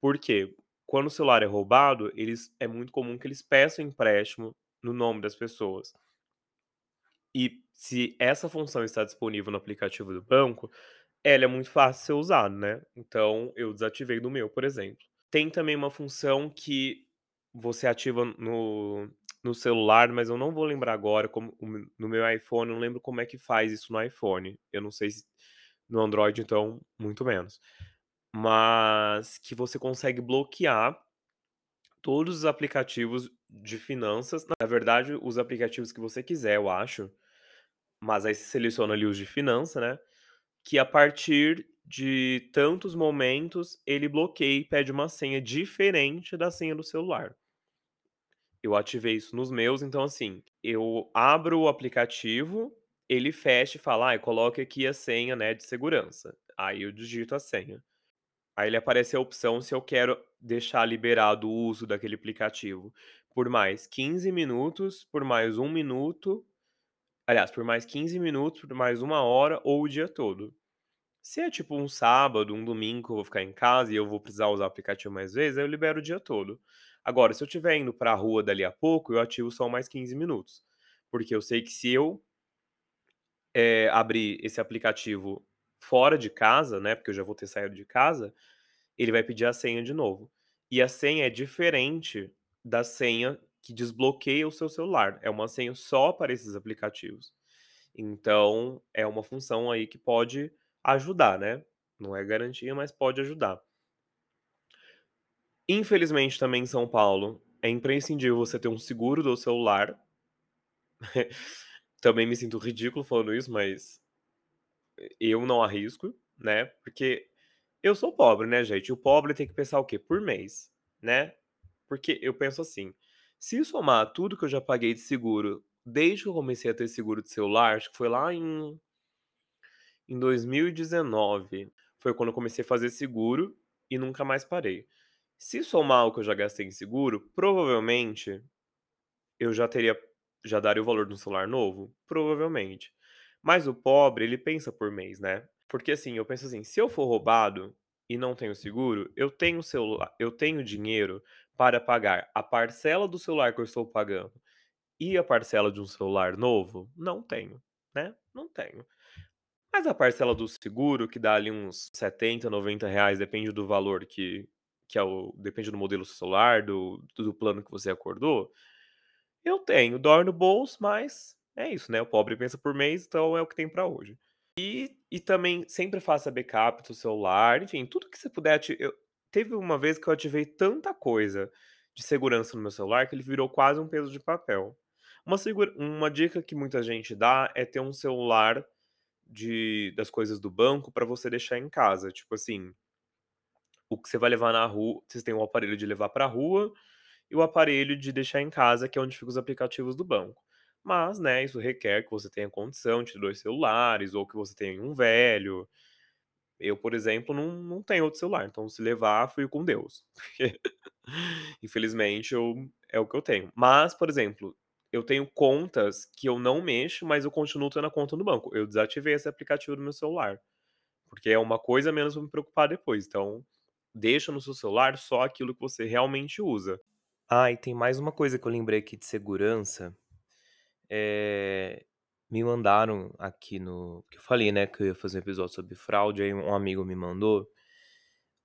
Por quê? Quando o celular é roubado, eles é muito comum que eles peçam empréstimo no nome das pessoas. E se essa função está disponível no aplicativo do banco, ela é muito fácil de ser usado, né, então eu desativei no meu, por exemplo. Tem também uma função que você ativa no no celular, mas eu não vou lembrar agora como no meu iPhone, eu não lembro como é que faz isso no iPhone, eu não sei se no Android então, muito menos. Mas que você consegue bloquear todos os aplicativos de finanças, na verdade, os aplicativos que você quiser, eu acho, mas aí você seleciona ali os de finança, né, que a partir de tantos momentos ele bloqueia e pede uma senha diferente da senha do celular. Eu ativei isso nos meus, então assim, eu abro o aplicativo, ele fecha e fala: "Ai, coloque aqui a senha, né, de segurança", aí eu digito a senha. Aí ele aparece a opção se eu quero deixar liberado o uso daquele aplicativo por mais 15 minutos, por mais 1 minuto, aliás, por mais 15 minutos, por mais 1 hora ou o dia todo. Se é tipo um sábado, um domingo que eu vou ficar em casa e eu vou precisar usar o aplicativo mais vezes, aí eu libero o dia todo. Agora, se eu estiver indo pra rua dali a pouco, eu ativo só mais 15 minutos, porque eu sei que se eu eh, abrir esse aplicativo fora de casa, né, porque eu já vou ter saído de casa, ele vai pedir a senha de novo. E a senha é diferente da senha que desbloqueia o seu celular, é uma senha só para esses aplicativos. Então, é uma função aí que pode ajudar, né, não é garantia, mas pode ajudar. Infelizmente também em São Paulo, é imprescindível você ter um seguro do celular. Também me sinto ridículo falando isso, mas eu não arrisco, né, porque Eu sou pobre, né, gente, o pobre tem que pensar o quê? Por mês, né, porque eu penso assim, se somar tudo que eu já paguei de seguro desde que eu comecei a ter seguro de celular, acho que foi lá em em 2019, foi quando eu comecei a fazer seguro e nunca mais parei. Se somar o que eu já gastei em seguro, provavelmente eu já teria já daria o valor de um celular novo? Provavelmente. Mas o pobre, ele pensa por mês, né. Porque, assim, eu penso assim, se eu for roubado e não tenho seguro, eu tenho celular eu tenho dinheiro para pagar a parcela do celular que eu estou pagando e a parcela de um celular novo? Não tenho, né, não tenho. Mas a parcela do seguro, que dá ali uns 70, 90 reais, depende do valor que que é o depende do modelo celular, do do plano que você acordou, eu tenho, dói no bolso, mas é isso, né, o pobre pensa por mês, então é o que tem pra hoje. E e também sempre faça backup do celular, enfim, tudo que você puder eu teve uma vez que eu ativei tanta coisa de segurança no meu celular que ele virou quase um peso de papel. Uma segura uma dica que muita gente dá é ter um celular de das coisas do banco pra você deixar em casa, tipo assim o que você vai levar na ru vocês têm o aparelho de levar pra rua e o aparelho de deixar em casa, que é onde ficam os aplicativos do banco. Mas, né, isso requer que você tenha condição de 2 celulares ou que você tenha um velho. Eu, por exemplo, não não tenho outro celular, então se levar, fui com Deus, infelizmente eu é o que eu tenho. Mas, por exemplo, eu tenho contas que eu não mexo, mas eu continuo tendo a conta no banco. Eu desativei esse aplicativo do meu celular, porque é uma coisa menos pra me preocupar depois, então deixa no seu celular só aquilo que você realmente usa. Ah, e tem mais uma coisa que eu lembrei aqui de segurança, eh, me mandaram aqui no que eu falei, né, que eu ia fazer um episódio sobre fraude, aí um amigo me mandou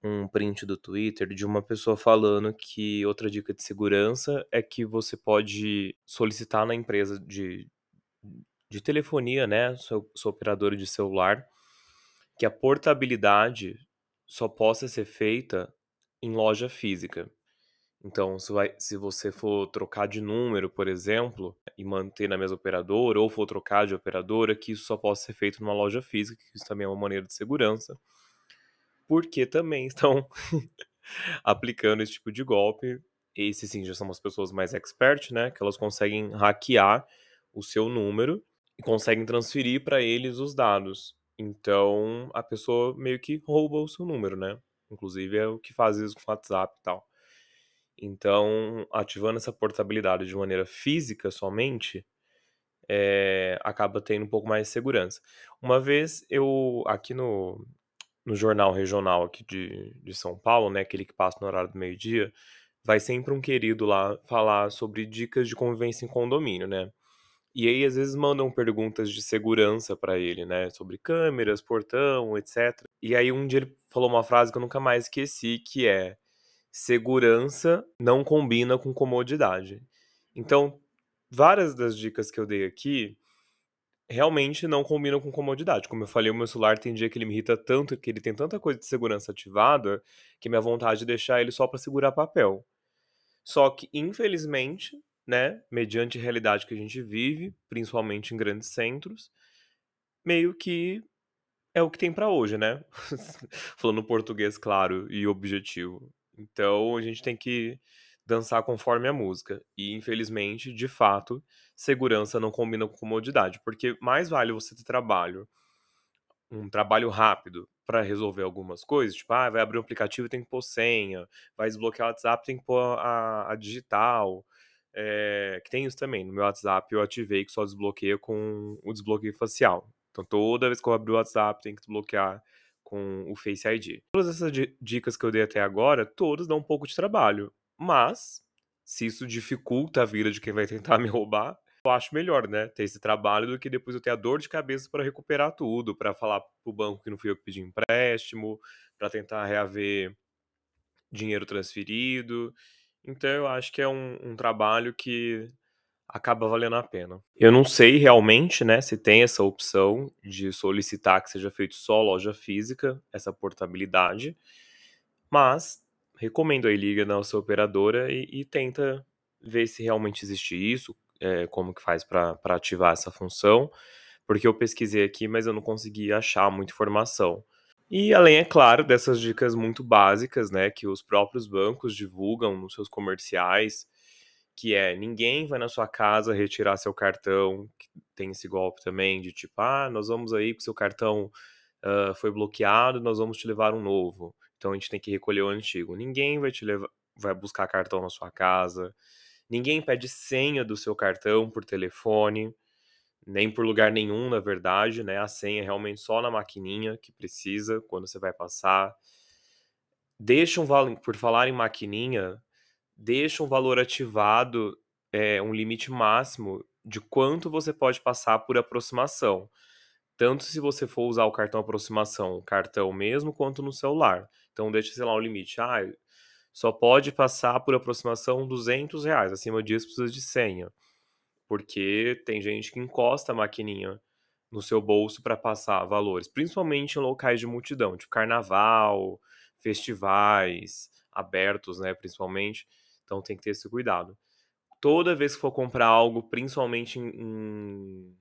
um print do Twitter de uma pessoa falando que outra dica de segurança é que você pode solicitar na empresa de de telefonia, né, sua sua operadora de celular, que a portabilidade só possa ser feita em loja física. Então se vai se você for trocar de número, por exemplo, e manter na mesma operadora ou for trocar de operadora, que isso só possa ser feito numa loja física, que isso também é uma maneira de segurança. Porque também estão aplicando esse tipo de golpe. Esses sim já são umas pessoas mais expert, né, que elas conseguem hackear o seu número e conseguem transferir pra eles os dados. Então a pessoa meio que rouba o seu número, né. Inclusive é o que faz isso com o WhatsApp e tal. Então, ativando essa portabilidade de maneira física somente, eh, acaba tendo um pouco mais de segurança. Uma vez eu aqui no no jornal regional aqui de de São Paulo, né, aquele que passa no horário do meio-dia, vai sempre um querido lá falar sobre dicas de convivência em condomínio, né. E aí às vezes mandam perguntas de segurança pra ele, né, sobre câmeras, portão, etcétera. E aí um dia ele falou uma frase que eu nunca mais esqueci, que é: "Segurança não combina com comodidade". Então, várias das dicas que eu dei aqui, realmente não combinam com comodidade. Como eu falei, o meu celular tem dia que ele me irrita tanto, que ele tem tanta coisa de segurança ativada, que minha vontade é deixar ele só pra segurar papel. Só que infelizmente, né, mediante a realidade que a gente vive, principalmente em grandes centros, meio que é o que tem pra hoje, né. Falando português claro e objetivo. Então a gente tem que dançar conforme a música. E infelizmente, de fato, segurança não combina com comodidade, porque mais vale você ter trabalho um trabalho rápido pra resolver algumas coisas, tipo: "Ah, vai abrir um aplicativo, tem que pôr senha, vai desbloquear o WhatsApp, tem que pôr a a digital", eh, que tem isso também, no meu WhatsApp eu ativei que só desbloqueia com o desbloqueio facial. Então toda vez que eu abrir o WhatsApp tem que desbloquear com o Face ID. Todas essas di dicas que eu dei até agora, todas dão um pouco de trabalho, mas, se isso dificulta a vida de quem vai tentar me roubar, eu acho melhor, né, ter esse trabalho do que depois eu ter a dor de cabeça pra recuperar tudo, pra falar para o banco que não fui eu que pedi empréstimo, pra tentar reaver dinheiro transferido. Então eu acho que é um um trabalho que acaba valendo a pena. Eu não sei realmente, né, se tem essa opção de solicitar que seja feito só loja física, essa portabilidade, mas recomendo aí, liga na sua operadora e e tenta ver se realmente existe isso, eh, como que faz pra ativar essa função, porque eu pesquisei aqui, mas eu não consegui achar muita informação. E além, é claro, dessas dicas muito básicas, né, que os próprios bancos divulgam nos seus comerciais, que é: ninguém vai na sua casa retirar seu cartão, que tem esse golpe também de tipo: "Ah, nós vamos aí porque seu cartão, hã, foi bloqueado, nós vamos te levar um novo, então a gente tem que recolher o antigo". Ninguém vai te levar vai buscar cartão na sua casa, ninguém pede senha do seu cartão por telefone, nem por lugar nenhum, na verdade, né, a senha é realmente só na maquininha que precisa, quando você vai passar. Deixa um valo por falar em maquininha, deixa um valor ativado, eh, um limite máximo de quanto você pode passar por aproximação, tanto se você for usar o cartão aproximação, cartão mesmo, quanto no celular. Então deixa, sei lá, um limite, ai, só pode passar por aproximação R$200, acima disso precisa de senha. Porque tem gente que encosta a maquininha no seu bolso pra passar valores, principalmente em locais de multidão, tipo carnaval, festivais abertos, né, principalmente, então tem que ter esse cuidado. Toda vez que for comprar algo, principalmente em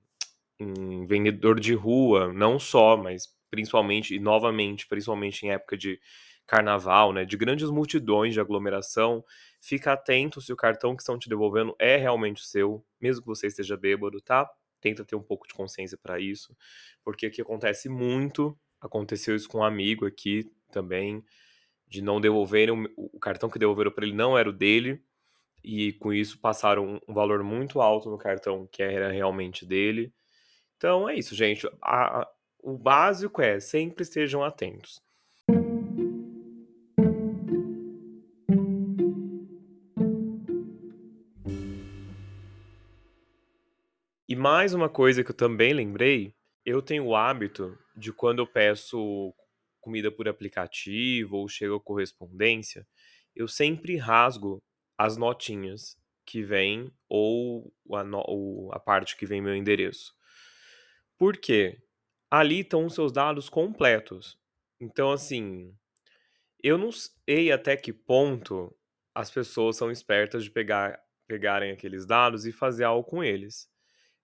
em vendedor de rua, não só, mas principalmente e novamente, principalmente em época de carnaval, né, de grandes multidões de aglomeração, fica atento se o cartão que estão te devolvendo é realmente o seu, mesmo que você esteja bêbado, tá. Tenta ter um pouco de consciência pra isso, porque aqui acontece muito, aconteceu isso com um amigo aqui também, de não devolverem o cartão que devolveram pra ele não era o dele, e com isso passaram um um valor muito alto no cartão que era realmente dele. Então é isso gente, a a o básico é: sempre estejam atentos. E mais uma coisa que eu também lembrei, eu tenho o hábito de quando eu peço comida por aplicativo ou chega correspondência, eu sempre rasgo as notinhas que vêm ou a no o a parte que vem meu endereço. Por quê? Ali estão os seus dados completos. Então, assim, eu não sei até que ponto as pessoas são espertas de pegar pegarem aqueles dados e fazer algo com eles.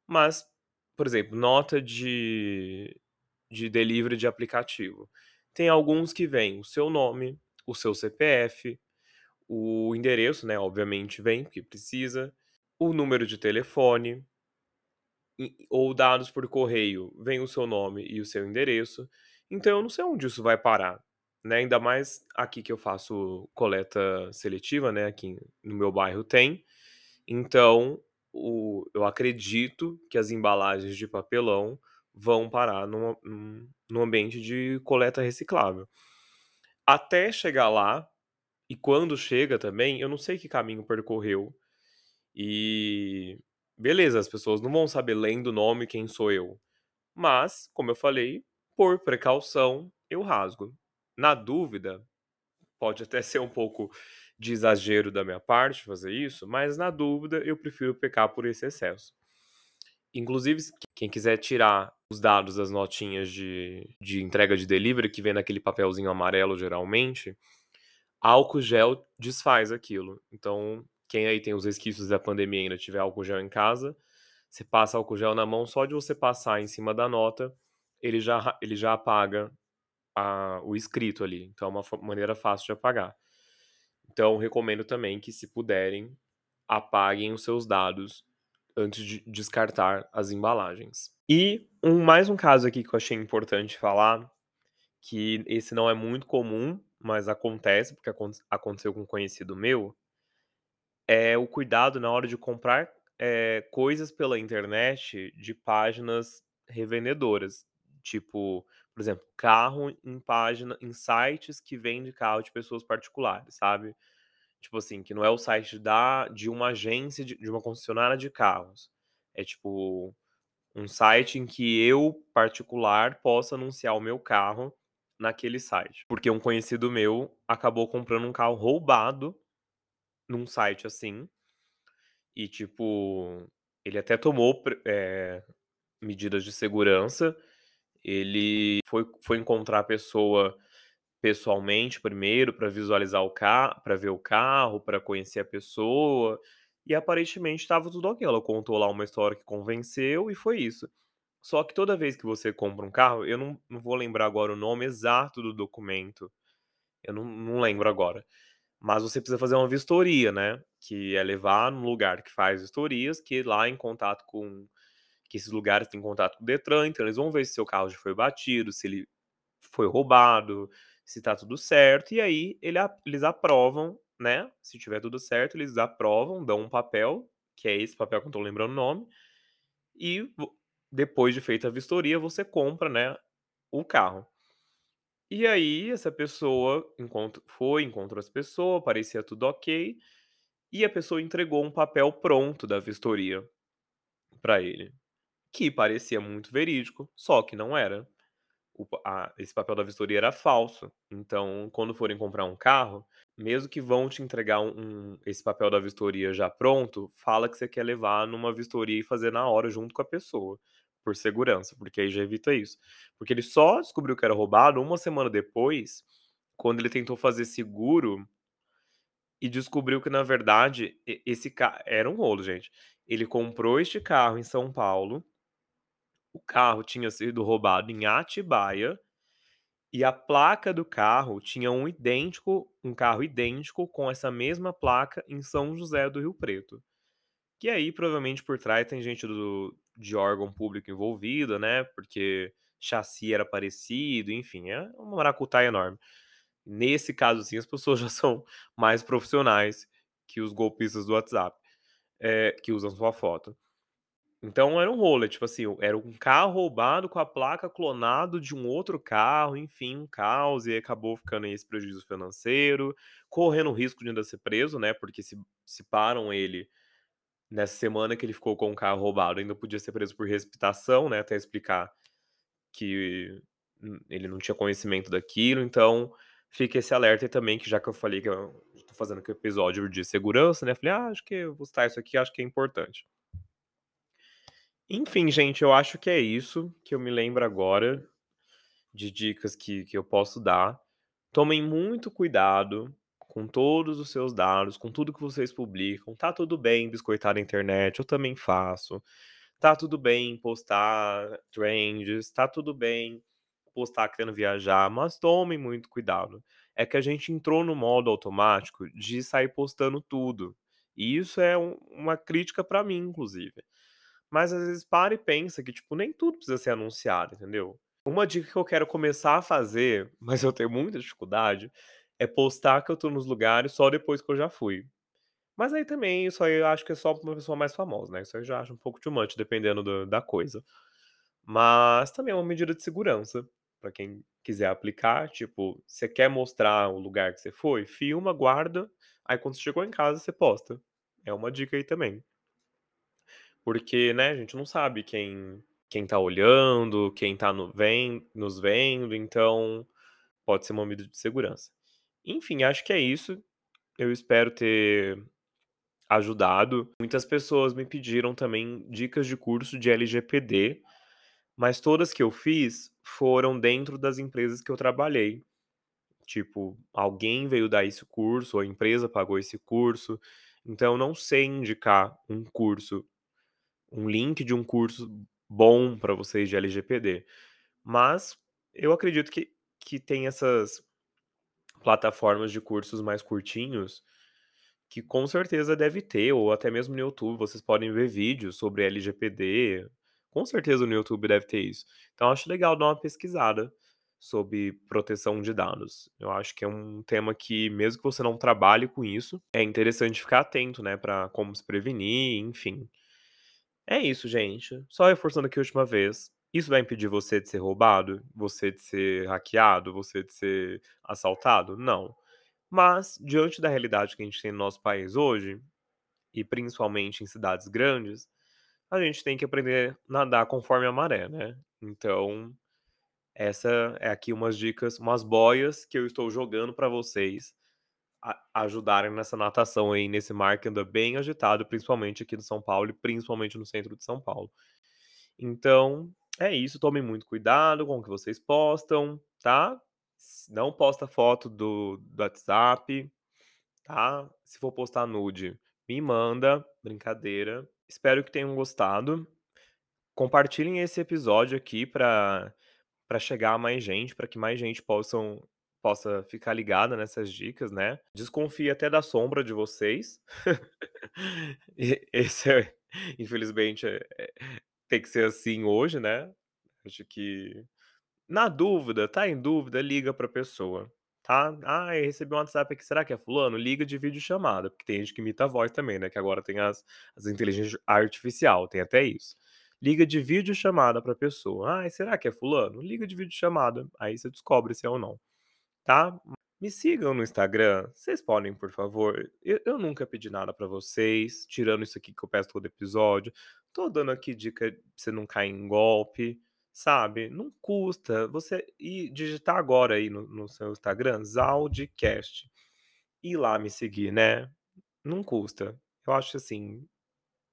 Mas, por exemplo, nota de de delivery de aplicativo. Tem alguns que vêm o seu nome, o seu CPF, o endereço, né, obviamente vem, porque precisa, o número de telefone ou dados por correio, vem o seu nome e o seu endereço. Então eu não sei onde isso vai parar, né, ainda mais aqui que eu faço coleta seletiva, né, aqui no meu bairro tem. Então o eu acredito que as embalagens de papelão vão parar num num ambiente de coleta reciclável. Até chegar lá, e quando chega também, eu não sei que caminho percorreu. E, beleza, as pessoas não vão saber lendo o nome quem sou eu, mas, como eu falei, por precaução, eu rasgo. Na dúvida, pode até ser um pouco de exagero da minha parte fazer isso, mas na dúvida eu prefiro pecar por esse excesso. Inclusive quem quiser tirar os dados das notinhas de de entrega de delivery que vem naquele papelzinho amarelo geralmente, álcool gel desfaz aquilo. Então, quem aí tem os resquícios da pandemia e ainda tiver álcool gel em casa, você passa álcool gel na mão, só de você passar em cima da nota, ele já ele já apaga a o escrito ali, então é uma maneira fácil de apagar. Então recomendo também que se puderem, apaguem os seus dados antes de descartar as embalagens. E um mais um caso aqui que eu achei importante falar, que esse não é muito comum, mas acontece, porque acon aconteceu com um conhecido meu é o cuidado na hora de comprar, eh, coisas pela internet de páginas revendedoras, tipo, por exemplo, carro em página em sites que vende carro de pessoas particulares, sabe. Tipo assim, que não é o site da de uma agência de de uma concessionária de carros, é tipo, um site em que eu, particular, posso anunciar o meu carro naquele site. Porque um conhecido meu acabou comprando um carro roubado num site assim. E tipo, ele até tomou eh, medidas de segurança, ele foi foi encontrar a pessoa pessoalmente primeiro pra visualizar o ca pra ver o carro, pra conhecer a pessoa, e aparentemente estava tudo ok, ela contou lá uma história que convenceu e foi isso. Só que toda vez que você compra um carro, eu não não vou lembrar agora o nome exato do documento, eu não não lembro agora, mas você precisa fazer uma vistoria, né, que é levar num lugar que faz vistorias, que lá em contato com que esses lugares têm contato com o Detran, então eles vão ver se seu carro já foi batido, se ele foi roubado, se tá tudo certo, e aí ele eles aprovam, né, se tiver tudo certo, eles aprovam, dão um papel, que é esse papel que eu não tô lembrando o nome, e depois de feita a vistoria, você compra, né, o carro. E aí essa pessoa encontro foi, encontrou essa pessoa, parecia tudo ok, e a pessoa entregou um papel pronto da vistoria pra ele, que parecia muito verídico, só que não era. O a esse papel da vistoria era falso. Então, quando forem comprar um carro, mesmo que vão te entregar um um esse papel da vistoria já pronto, fala que você quer levar numa vistoria e fazer na hora junto com a pessoa, por segurança, porque aí já evita isso. Porque ele só descobriu que era roubado uma semana depois, quando ele tentou fazer seguro e descobriu que na verdade esse ca era um rolo gente, ele comprou este carro em São Paulo o carro tinha sido roubado em Atibaia, e a placa do carro tinha um idêntico um carro idêntico com essa mesma placa em São José do Rio Preto. Que aí provavelmente por trás tem gente do de órgão público envolvida, né, porque chassi era parecido, enfim, é uma maracutaia enorme. Nesse caso, assim, as pessoas já são mais profissionais que os golpistas do WhatsApp, eh, que usam sua foto. Então era um rolo, tipo assim, era um carro roubado com a placa clonado de um outro carro, enfim, um caos, e acabou ficando aí esse prejuízo financeiro, correndo o risco de ainda ser preso, né, porque se se param ele nessa semana que ele ficou com o carro roubado, ainda podia ser preso por receptação, né, até explicar que, ele não tinha conhecimento daquilo, então fica esse alerta aí também, que já que eu falei que eu tô fazendo aqui o episódio de segurança, né, falei: "Ah, acho que eu vou citar isso aqui, acho que é importante". Enfim, gente, eu acho que é isso que eu me lembro agora, de dicas que que eu posso dar. Tomem muito cuidado com todos os seus dados, com tudo que vocês publicam. Tá tudo bem biscoitar a internet, eu também faço. Tá tudo bem postar trends, tá tudo bem postar querendo viajar, mas tomem muito cuidado. É que a gente entrou no modo automático de sair postando tudo, e isso é um uma crítica pra mim, inclusive. Mas às vezes para e pensa que, tipo, nem tudo precisa ser anunciado, entendeu? Uma dica que eu quero começar a fazer, mas eu tenho muita dificuldade, é postar que eu tô nos lugares só depois que eu já fui. Mas aí também, isso aí eu acho que é só pra uma pessoa mais famosa, né, isso aí eu já acho um pouco too much dependendo do da coisa. Mas também é uma medida de segurança, pra quem quiser aplicar, tipo, você quer mostrar o lugar que você foi, filma, guarda, aí quando você chegou em casa você posta. É uma dica aí também. Porque, né, a gente não sabe quem quem tá olhando, quem tá no ven nos vendo, então pode ser uma medida de segurança. Enfim, acho que é isso. Eu espero ter ajudado. Muitas pessoas me pediram também dicas de curso de LGPD, mas todas que eu fiz foram dentro das empresas que eu trabalhei. Tipo, alguém veio dar esse curso, ou a empresa pagou esse curso, então eu não sei indicar um curso, um link de um curso bom pra vocês de LGPD. Mas eu acredito que que tem essas plataformas de cursos mais curtinhos, que com certeza deve ter, ou até mesmo no YouTube, vocês podem ver vídeos sobre LGPD, com certeza no YouTube deve ter isso. Então acho legal dar uma pesquisada sobre proteção de dados. Eu acho que é um tema que, mesmo que você não trabalhe com isso, é interessante ficar atento, né, pra como se prevenir, enfim. É isso, gente. Só reforçando aqui a última vez, isso vai impedir você de ser roubado? Você de ser hackeado? Você de ser assaltado? Não. Mas, diante da realidade que a gente tem no nosso país hoje, e principalmente em cidades grandes, a gente tem que aprender nadar conforme a maré, né. Então, essa é aqui umas dicas, umas boias que eu estou jogando pra vocês a ajudarem nessa natação aí, nesse mar que anda bem agitado, principalmente aqui no São Paulo e principalmente no centro de São Paulo. Então, é isso, tomem muito cuidado com o que vocês postam, tá. Não posta foto do do WhatsApp, tá. Se for postar nude, me manda, brincadeira. Espero que tenham gostado. compartilhem esse episódio aqui pra pra chegar a mais gente, pra que mais gente possam possa ficar ligada nessas dicas, né. Desconfie até da sombra de vocês. Esse é infelizmente, eh eh, tem que ser assim hoje, né. Acho que na dúvida, tá em dúvida, liga pra pessoa, tá. "Ai, recebi um WhatsApp aqui, será que é fulano?", liga de videochamada, porque tem gente que imita a voz também, né, que agora tem as as inteligência artificial, tem até isso. Liga de videochamada pra pessoa. "Ai, será que é fulano?", liga de videochamada, aí você descobre se é ou não, tá. Me sigam no Instagram, vocês podem, por favor? Eu eu nunca pedi nada pra vocês, tirando isso aqui que eu peço todo episódio. Tô dando aqui dica pra você não cair em golpe, sabe. Não custa você ir digitar agora aí no no seu Instagram, Zaldcast, ir lá me seguir, né. Não custa. Eu acho assim,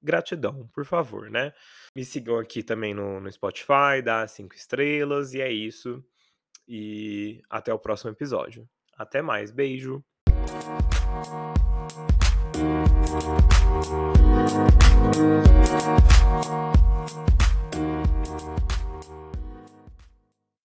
gratidão, por favor, né. Me sigam aqui também no no Spotify, dá 5 estrelas e é isso e até o próximo episódio. Até mais, beijo.